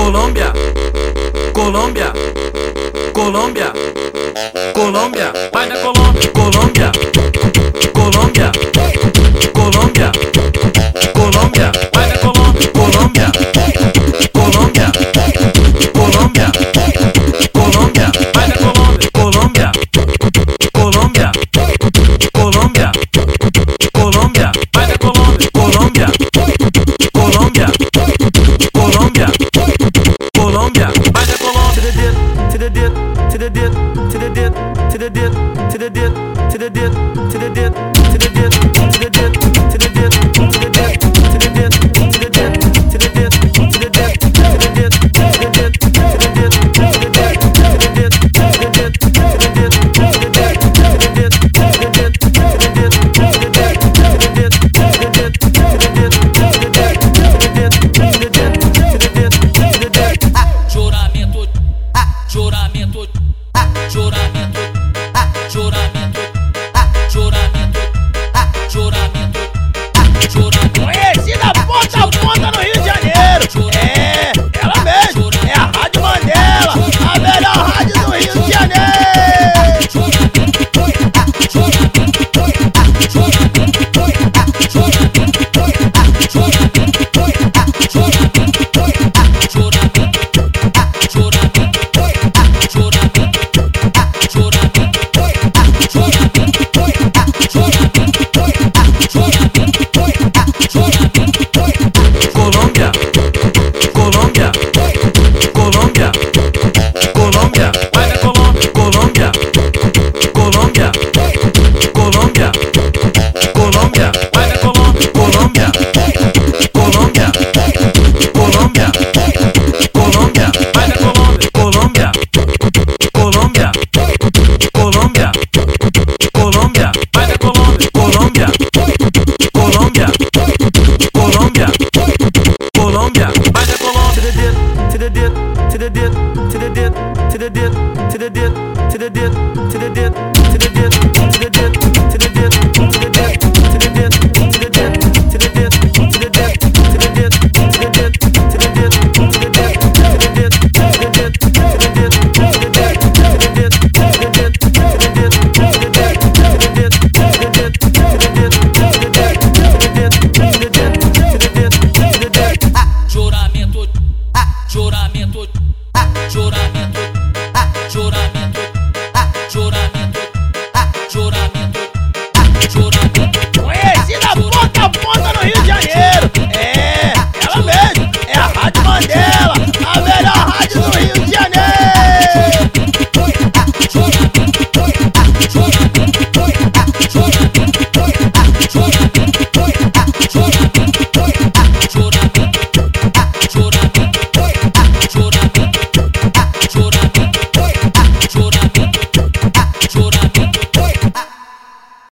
Colômbia, Colômbia, Colômbia, Colômbia, vai Colômbia, Colômbia, choramento, ah, choramento. to the dip, to the dip, to the dip, to the dip, to the dip, to the dip.